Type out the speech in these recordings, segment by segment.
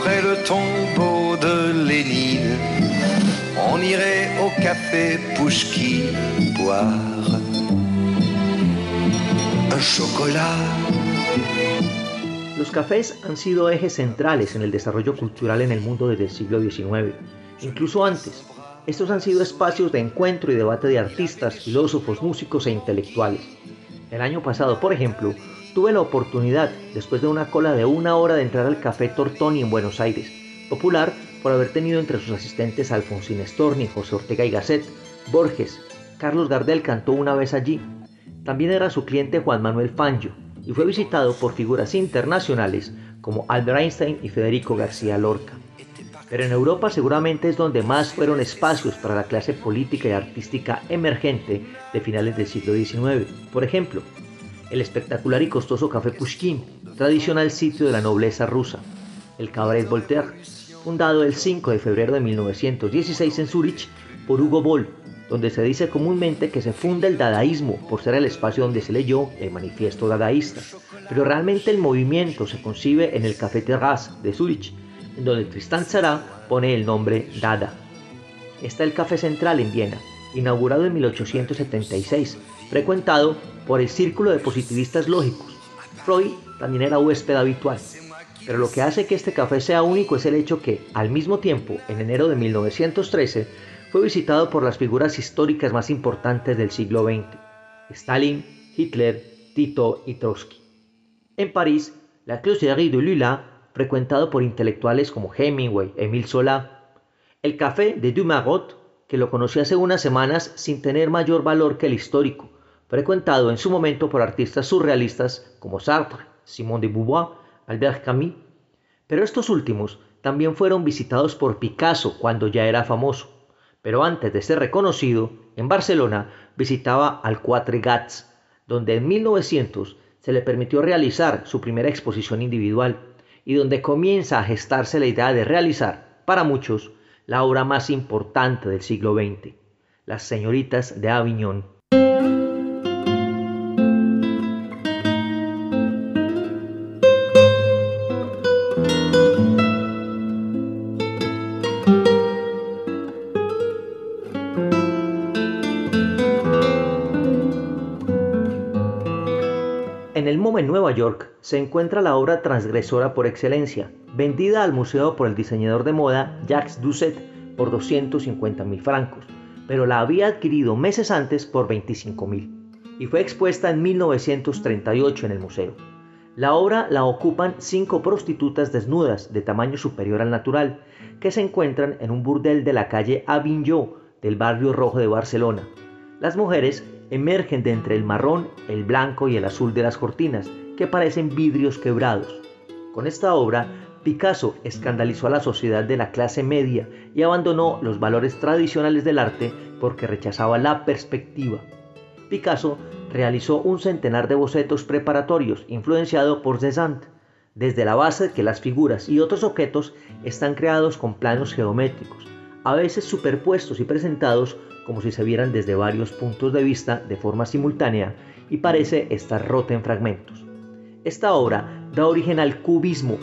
près le tombeau de Lénine, on irait au café Pouchki boire un chocolat. Los cafés han sido ejes centrales en el desarrollo cultural en el mundo desde el siglo XIX, incluso antes. Estos han sido espacios de encuentro y debate de artistas, filósofos, músicos e intelectuales. El año pasado, por ejemplo, tuve la oportunidad, después de una cola de una hora, de entrar al Café Tortoni en Buenos Aires, popular por haber tenido entre sus asistentes a Alfonsín Storni, José Ortega y Gasset, Borges. Carlos Gardel cantó una vez allí. También era su cliente Juan Manuel Fangio y fue visitado por figuras internacionales como Albert Einstein y Federico García Lorca. Pero en Europa seguramente es donde más fueron espacios para la clase política y artística emergente de finales del siglo XIX. Por ejemplo, el espectacular y costoso Café Pushkin, tradicional sitio de la nobleza rusa, el Cabaret Voltaire, fundado el 5 de febrero de 1916 en Zurich por Hugo Boll, donde se dice comúnmente que se funda el dadaísmo por ser el espacio donde se leyó el manifiesto dadaísta, pero realmente el movimiento se concibe en el Café Terrasse de Zurich, en donde Tristan Tzara pone el nombre Dada. Está el Café Central en Viena, inaugurado en 1876, frecuentado por el círculo de positivistas lógicos. Freud también era huésped habitual. Pero lo que hace que este café sea único es el hecho que, al mismo tiempo, en enero de 1913, fue visitado por las figuras históricas más importantes del siglo XX, Stalin, Hitler, Tito y Trotsky. En París, la Closerie de Lula frecuentado por intelectuales como Hemingway, Emile Zola. El café de Dumarot, que lo conocí hace unas semanas sin tener mayor valor que el histórico, frecuentado en su momento por artistas surrealistas como Sartre, Simone de Beauvoir, Albert Camus. Pero estos últimos también fueron visitados por Picasso cuando ya era famoso. Pero antes de ser reconocido, en Barcelona visitaba al Quatre Gats, donde en 1900 se le permitió realizar su primera exposición individual y donde comienza a gestarse la idea de realizar, para muchos, la obra más importante del siglo XX, Las Señoritas de Aviñón. Se encuentra la obra transgresora por excelencia, vendida al museo por el diseñador de moda Jacques Doucet por 250 mil francos, pero la había adquirido meses antes por 25 mil y fue expuesta en 1938 en el museo. La obra la ocupan cinco prostitutas desnudas de tamaño superior al natural que se encuentran en un burdel de la calle Avignon del barrio rojo de Barcelona. Las mujeres emergen de entre el marrón, el blanco y el azul de las cortinas, que parecen vidrios quebrados. Con esta obra, Picasso escandalizó a la sociedad de la clase media y abandonó los valores tradicionales del arte porque rechazaba la perspectiva. Picasso realizó un centenar de bocetos preparatorios influenciado por Cézanne, desde la base que las figuras y otros objetos están creados con planos geométricos, a veces superpuestos y presentados como si se vieran desde varios puntos de vista de forma simultánea y parece estar rota en fragmentos. Esta obra da origen al cubismo,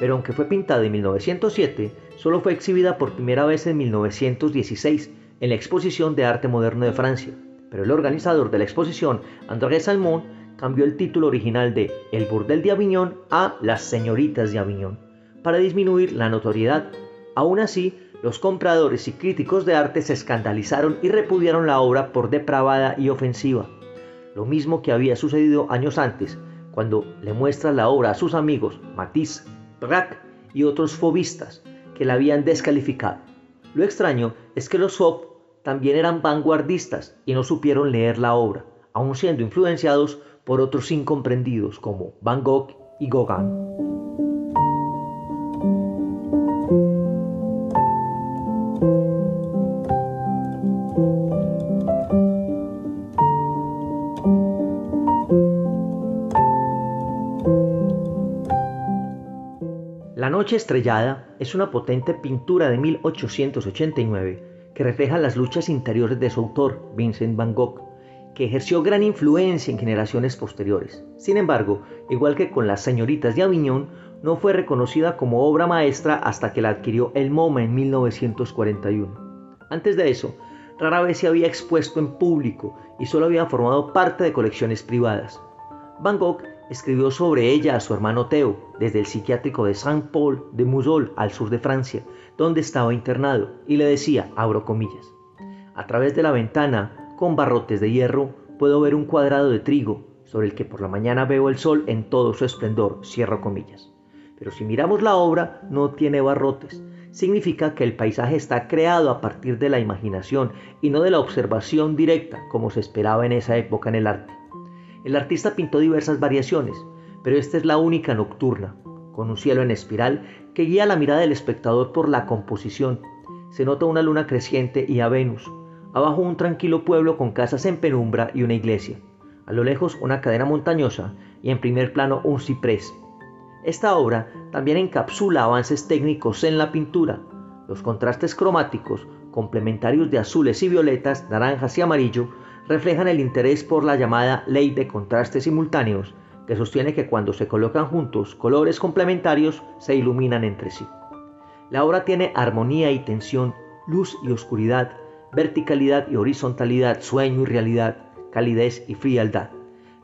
pero aunque fue pintada en 1907, solo fue exhibida por primera vez en 1916 en la Exposición de Arte Moderno de Francia. Pero el organizador de la exposición, André Salmon, cambió el título original de El Burdel de Aviñón a Las Señoritas de Aviñón, para disminuir la notoriedad. Aún así, los compradores y críticos de arte se escandalizaron y repudiaron la obra por depravada y ofensiva. Lo mismo que había sucedido años antes, cuando le muestra la obra a sus amigos Matisse, Braque y otros fobistas que la habían descalificado. Lo extraño es que los fob también eran vanguardistas y no supieron leer la obra, aun siendo influenciados por otros incomprendidos como Van Gogh y Gauguin. Noche Estrellada es una potente pintura de 1889 que refleja las luchas interiores de su autor, Vincent van Gogh, que ejerció gran influencia en generaciones posteriores. Sin embargo, igual que con las señoritas de Aviñón, no fue reconocida como obra maestra hasta que la adquirió el MoMA en 1941. Antes de eso, rara vez se había expuesto en público y solo había formado parte de colecciones privadas. Van Gogh escribió sobre ella a su hermano Theo desde el psiquiátrico de Saint-Paul de Musol al sur de Francia, donde estaba internado, y le decía, abro comillas, a través de la ventana, con barrotes de hierro, puedo ver un cuadrado de trigo, sobre el que por la mañana veo el sol en todo su esplendor, cierro comillas. Pero si miramos la obra, no tiene barrotes. Significa que el paisaje está creado a partir de la imaginación y no de la observación directa, como se esperaba en esa época en el arte. El artista pintó diversas variaciones, pero esta es la única nocturna, con un cielo en espiral que guía la mirada del espectador por la composición. Se nota una luna creciente y a Venus. Abajo un tranquilo pueblo con casas en penumbra y una iglesia. A lo lejos una cadena montañosa y en primer plano un ciprés. Esta obra también encapsula avances técnicos en la pintura. Los contrastes cromáticos, complementarios de azules y violetas, naranjas y amarillo, reflejan el interés por la llamada ley de contrastes simultáneos, que sostiene que cuando se colocan juntos colores complementarios se iluminan entre sí. La obra tiene armonía y tensión, luz y oscuridad, verticalidad y horizontalidad, sueño y realidad, calidez y frialdad.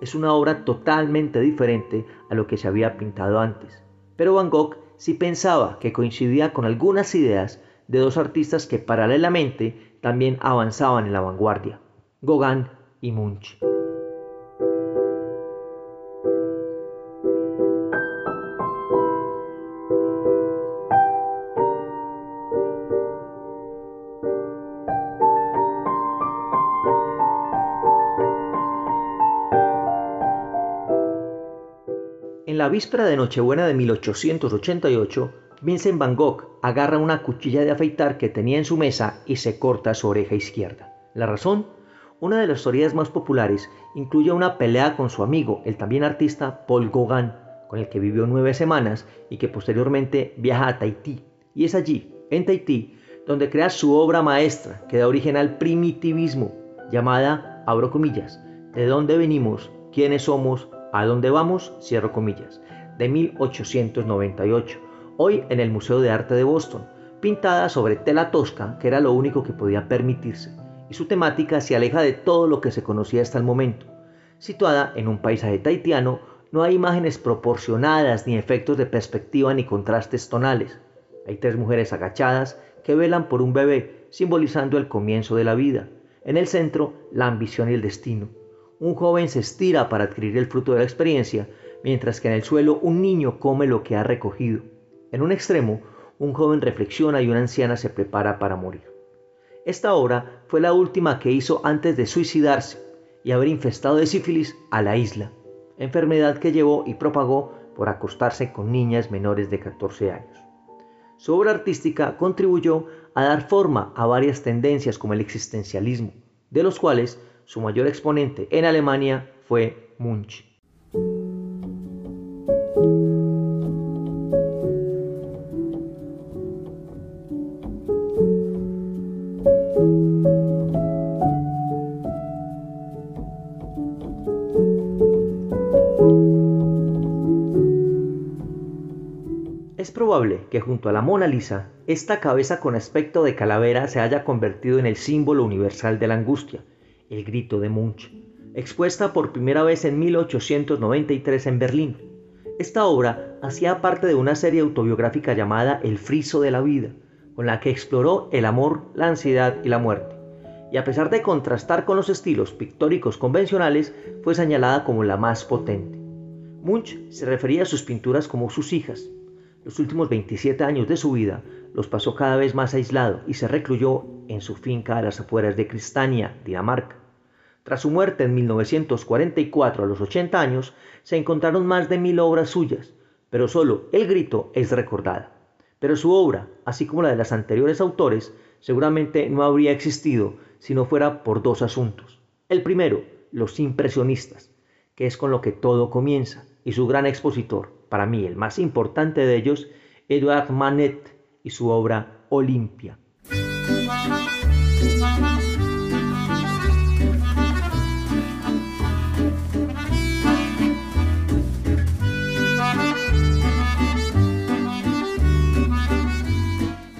Es una obra totalmente diferente a lo que se había pintado antes. Pero Van Gogh sí pensaba que coincidía con algunas ideas de dos artistas que paralelamente también avanzaban en la vanguardia, Gauguin y Munch. En la víspera de Nochebuena de 1888, Vincent Van Gogh agarra una cuchilla de afeitar que tenía en su mesa y se corta su oreja izquierda. La razón, una de las historias más populares incluye una pelea con su amigo, el también artista Paul Gauguin, con el que vivió nueve semanas y que posteriormente viaja a Tahití. Y es allí, en Tahití, donde crea su obra maestra, que da origen al primitivismo, llamada, abro comillas, ¿de dónde venimos? ¿Quiénes somos? ¿A dónde vamos? Cierro comillas, de 1898, hoy en el Museo de Arte de Boston, pintada sobre tela tosca, que era lo único que podía permitirse su temática se aleja de todo lo que se conocía hasta el momento. Situada en un paisaje taitiano, no hay imágenes proporcionadas, ni efectos de perspectiva, ni contrastes tonales. Hay tres mujeres agachadas que velan por un bebé, simbolizando el comienzo de la vida. En el centro, la ambición y el destino. Un joven se estira para adquirir el fruto de la experiencia, mientras que en el suelo un niño come lo que ha recogido. En un extremo, un joven reflexiona y una anciana se prepara para morir. Esta obra fue la última que hizo antes de suicidarse y haber infestado de sífilis a la isla, enfermedad que llevó y propagó por acostarse con niñas menores de 14 años. Su obra artística contribuyó a dar forma a varias tendencias como el existencialismo, de los cuales su mayor exponente en Alemania fue Munch. Es probable que junto a la Mona Lisa, esta cabeza con aspecto de calavera se haya convertido en el símbolo universal de la angustia, el grito de Munch, expuesta por primera vez en 1893 en Berlín. Esta obra hacía parte de una serie autobiográfica llamada El friso de la vida, con la que exploró el amor, la ansiedad y la muerte. Y a pesar de contrastar con los estilos pictóricos convencionales, fue señalada como la más potente. Munch se refería a sus pinturas como sus hijas, los últimos 27 años de su vida los pasó cada vez más aislado y se recluyó en su finca a las afueras de Cristania, Dinamarca. Tras su muerte en 1944 a los 80 años, se encontraron más de mil obras suyas, pero solo El Grito es recordada. Pero su obra, así como la de los anteriores autores, seguramente no habría existido si no fuera por dos asuntos. El primero, los impresionistas, que es con lo que todo comienza, y su gran expositor, para mí, el más importante de ellos, Edouard Manet y su obra Olimpia.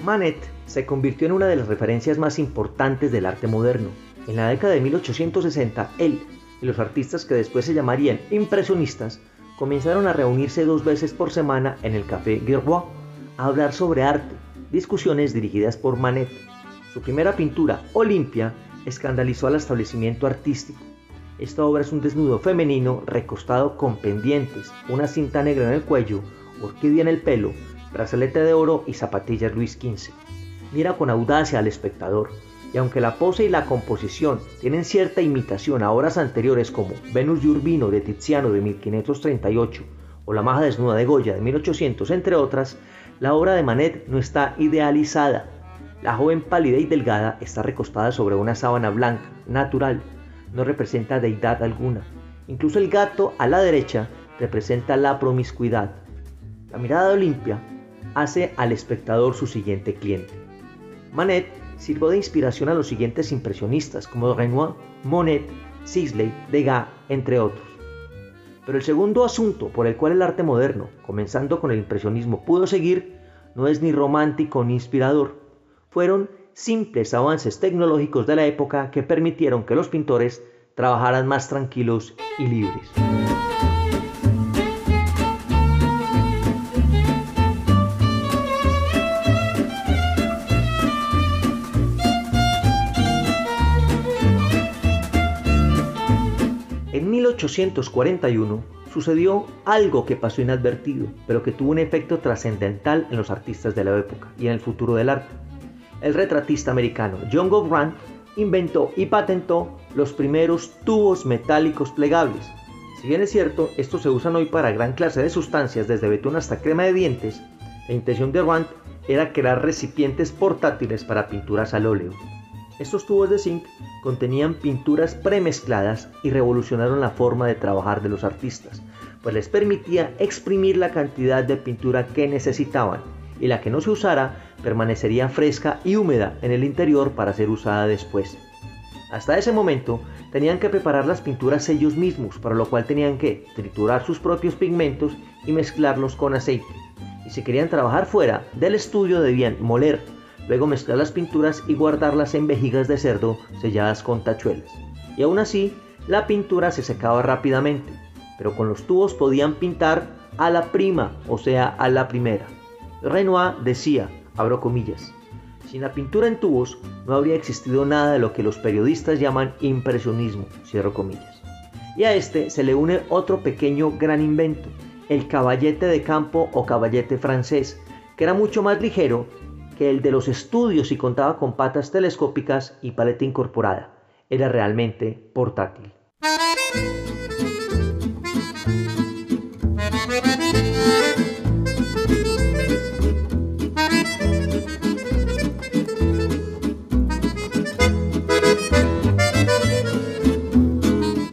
Manet se convirtió en una de las referencias más importantes del arte moderno. En la década de 1860, él y los artistas que después se llamarían impresionistas comenzaron a reunirse dos veces por semana en el Café Guerbois a hablar sobre arte, discusiones dirigidas por Manet. Su primera pintura, Olimpia, escandalizó al establecimiento artístico. Esta obra es un desnudo femenino recostado con pendientes, una cinta negra en el cuello, orquídea en el pelo, brazalete de oro y zapatillas Luis XV. Mira con audacia al espectador, y aunque la pose y la composición tienen cierta imitación a obras anteriores como Venus y Urbino de Tiziano de 1538 o La Maja Desnuda de Goya de 1800, entre otras, la obra de Manet no está idealizada. La joven pálida y delgada está recostada sobre una sábana blanca, natural, no representa deidad alguna. Incluso el gato a la derecha representa la promiscuidad. La mirada de Olimpia hace al espectador su siguiente cliente. Manet sirvió de inspiración a los siguientes impresionistas como Renoir, Monet, Sisley, Degas, entre otros. Pero el segundo asunto por el cual el arte moderno, comenzando con el impresionismo, pudo seguir, no es ni romántico ni inspirador. Fueron simples avances tecnológicos de la época que permitieron que los pintores trabajaran más tranquilos y libres. 1841 sucedió algo que pasó inadvertido, pero que tuvo un efecto trascendental en los artistas de la época y en el futuro del arte. El retratista americano John Gauguin inventó y patentó los primeros tubos metálicos plegables. Si bien es cierto, estos se usan hoy para gran clase de sustancias, desde betún hasta crema de dientes, la intención de Rand era crear recipientes portátiles para pinturas al óleo. Estos tubos de zinc contenían pinturas premezcladas y revolucionaron la forma de trabajar de los artistas, pues les permitía exprimir la cantidad de pintura que necesitaban y la que no se usara permanecería fresca y húmeda en el interior para ser usada después. Hasta ese momento tenían que preparar las pinturas ellos mismos, para lo cual tenían que triturar sus propios pigmentos y mezclarlos con aceite. Y si querían trabajar fuera del estudio debían moler luego mezclar las pinturas y guardarlas en vejigas de cerdo selladas con tachuelas. Y aún así, la pintura se secaba rápidamente, pero con los tubos podían pintar a la prima, o sea, a la primera. Renoir decía, abro comillas, sin la pintura en tubos no habría existido nada de lo que los periodistas llaman impresionismo, cierro comillas. Y a este se le une otro pequeño gran invento, el caballete de campo o caballete francés, que era mucho más ligero que el de los estudios y contaba con patas telescópicas y paleta incorporada. Era realmente portátil.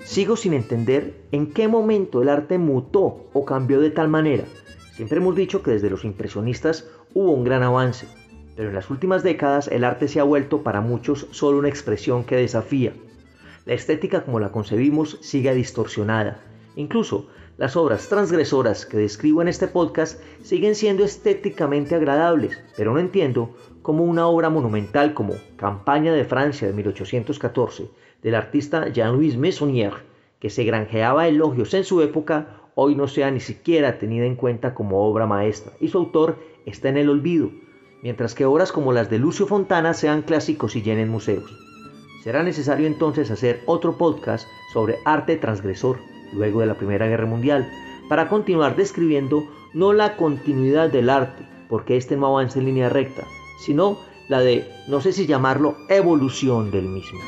Sigo sin entender en qué momento el arte mutó o cambió de tal manera. Siempre hemos dicho que desde los impresionistas hubo un gran avance, pero en las últimas décadas el arte se ha vuelto para muchos solo una expresión que desafía. La estética como la concebimos sigue distorsionada. Incluso las obras transgresoras que describo en este podcast siguen siendo estéticamente agradables, pero no entiendo cómo una obra monumental como Campaña de Francia de 1814 del artista Jean-Louis Meissonier, que se granjeaba elogios en su época, hoy no sea ni siquiera tenida en cuenta como obra maestra y su autor está en el olvido, mientras que obras como las de Lucio Fontana sean clásicos y llenen museos. Será necesario entonces hacer otro podcast sobre arte transgresor luego de la Primera Guerra Mundial, para continuar describiendo no la continuidad del arte, porque este no avanza en línea recta, sino la de, no sé si llamarlo, evolución del mismo.